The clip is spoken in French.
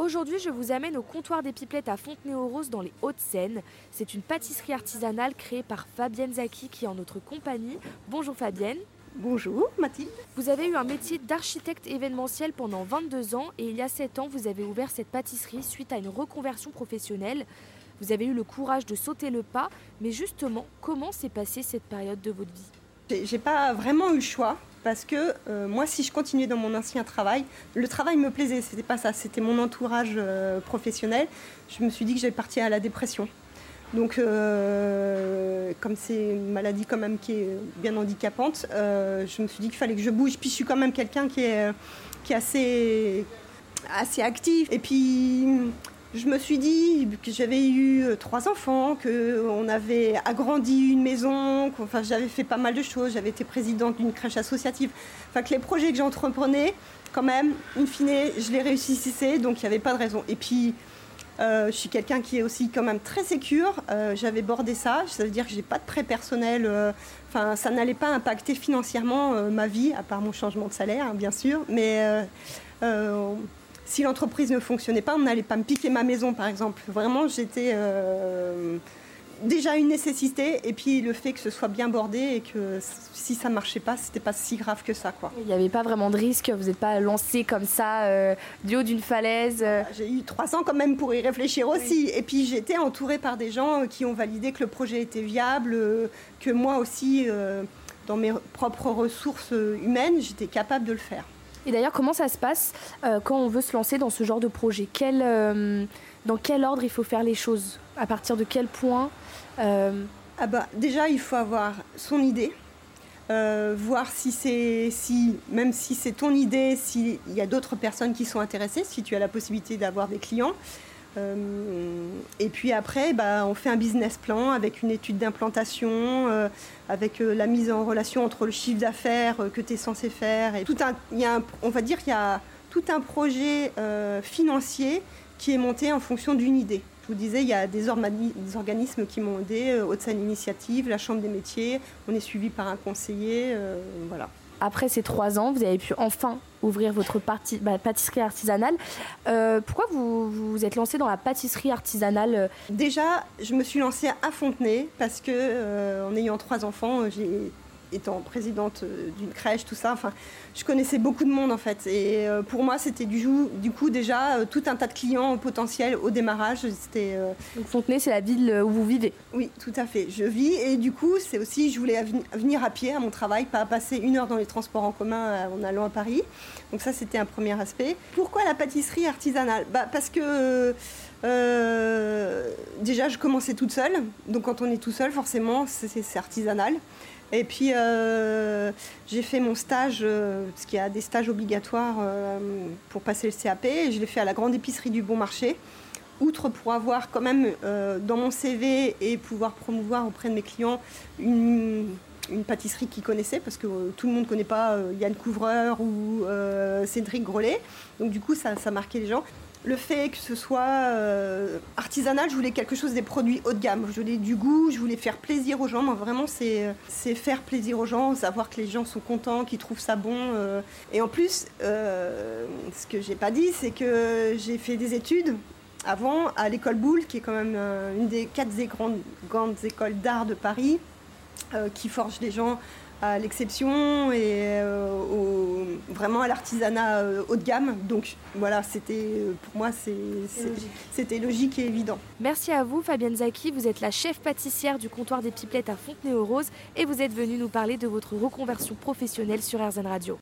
Aujourd'hui, je vous amène au comptoir des pipelettes à Fontenay-aux-Roses dans les Hauts-de-Seine. C'est une pâtisserie artisanale créée par Fabienne Zaki qui est en notre compagnie. Bonjour Fabienne. Bonjour Mathilde. Vous avez eu un métier d'architecte événementiel pendant 22 ans et il y a 7 ans, vous avez ouvert cette pâtisserie suite à une reconversion professionnelle. Vous avez eu le courage de sauter le pas, mais justement, comment s'est passée cette période de votre vie? J'ai pas vraiment eu le choix parce que euh, moi, si je continuais dans mon ancien travail, le travail me plaisait, c'était pas ça, c'était mon entourage euh, professionnel. Je me suis dit que j'allais partir à la dépression. Donc, euh, comme c'est une maladie quand même qui est bien handicapante, je me suis dit qu'il fallait que je bouge. Puis je suis quand même quelqu'un qui est, qui est assez, assez actif. Et puis je me suis dit que j'avais eu euh, trois enfants, qu'on avait agrandi une maison, enfin, j'avais fait pas mal de choses, j'avais été présidente d'une crèche associative. Enfin, que les projets que j'entreprenais, quand même, in fine, je les réussissais, donc il n'y avait pas de raison. Et puis, euh, je suis quelqu'un qui est aussi quand même très sécure. Euh, j'avais bordé ça, ça veut dire que j'ai pas de prêt personnel. Ça n'allait pas impacter financièrement ma vie, à part mon changement de salaire, hein, bien sûr. Mais si l'entreprise ne fonctionnait pas, on n'allait pas me piquer ma maison, par exemple. Vraiment, j'étais euh, déjà une nécessité, et puis le fait que ce soit bien bordé et que si ça marchait pas, c'était pas si grave que ça, quoi. Il n'y avait pas vraiment de risque, vous n'êtes pas lancé comme ça euh, du haut d'une falaise. Euh. J'ai eu trois ans quand même pour y réfléchir aussi, et puis j'étais entourée par des gens qui ont validé que le projet était viable, que moi aussi, dans mes propres ressources humaines, j'étais capable de le faire. Et d'ailleurs, comment ça se passe euh, quand on veut se lancer dans ce genre de projet? Euh, Dans quel ordre il faut faire les choses? À partir de quel point euh? ah bah, Déjà, il faut avoir son idée. voir si c'est si même si c'est ton idée s'il y a d'autres personnes qui sont intéressées si tu as la possibilité d'avoir des clients et puis après, bah, on fait un business plan avec une étude d'implantation, euh, avec euh, la mise en relation entre le chiffre d'affaires que tu es censé faire. Y a on va dire qu'il y a tout un projet financier qui est monté en fonction d'une idée. Je vous disais, il y a des, des organismes qui m'ont aidé, Haute-Seine Initiative, la Chambre des métiers, on est suivi par un conseiller, voilà après ces trois ans, vous avez pu enfin ouvrir votre bah, pâtisserie artisanale. Euh, pourquoi vous vous êtes lancé dans la pâtisserie artisanale euh? Déjà, je me suis lancée à Fontenay parce que, euh, en ayant trois enfants, j'ai étant présidente euh, d'une crèche, tout ça, enfin, je connaissais beaucoup de monde en fait. Et euh, pour moi, c'était du, du, coup déjà euh, tout un tas de clients potentiels au démarrage. C'était, Donc Fontenay, c'est la ville où vous vivez Oui, tout à fait. Je vis et du coup, c'est aussi, je voulais venir à pied à mon travail, pas passer une heure dans les transports en commun en allant à Paris. Donc ça, c'était un premier aspect. Pourquoi la pâtisserie artisanale? Bah, Parce que déjà, je commençais toute seule. Donc quand on est tout seul, forcément, c'est artisanal. Et puis euh, j'ai fait mon stage, euh, parce qu'il y a des stages obligatoires euh, pour passer le CAP, et je l'ai fait à la grande épicerie du Bon Marché. Outre pour avoir quand même dans mon CV et pouvoir promouvoir auprès de mes clients une, pâtisserie qu'ils connaissaient, parce que tout le monde ne connaît pas Yann Couvreur ou Cédric Grolet. Donc du coup, ça, ça marquait les gens le fait que ce soit artisanal, je voulais quelque chose des produits haut de gamme. Je voulais du goût, je voulais faire plaisir aux gens. Moi, vraiment, c'est, faire plaisir aux gens, savoir que les gens sont contents, qu'ils trouvent ça bon. Euh. Et en plus, euh, ce que j'ai pas dit, c'est que j'ai fait des études avant à l'école Boulle, qui est quand même une des quatre grandes, grandes écoles d'art de Paris, qui forge les gens à l'exception et euh, vraiment à l'artisanat euh, haut de gamme. Donc voilà, c'était euh, pour moi c'était logique. et évident. Merci à vous Fabienne Zaki, vous êtes la chef pâtissière du comptoir des pipelettes à Fontenay-aux-Roses et vous êtes venue nous parler de votre reconversion professionnelle sur RZN Radio.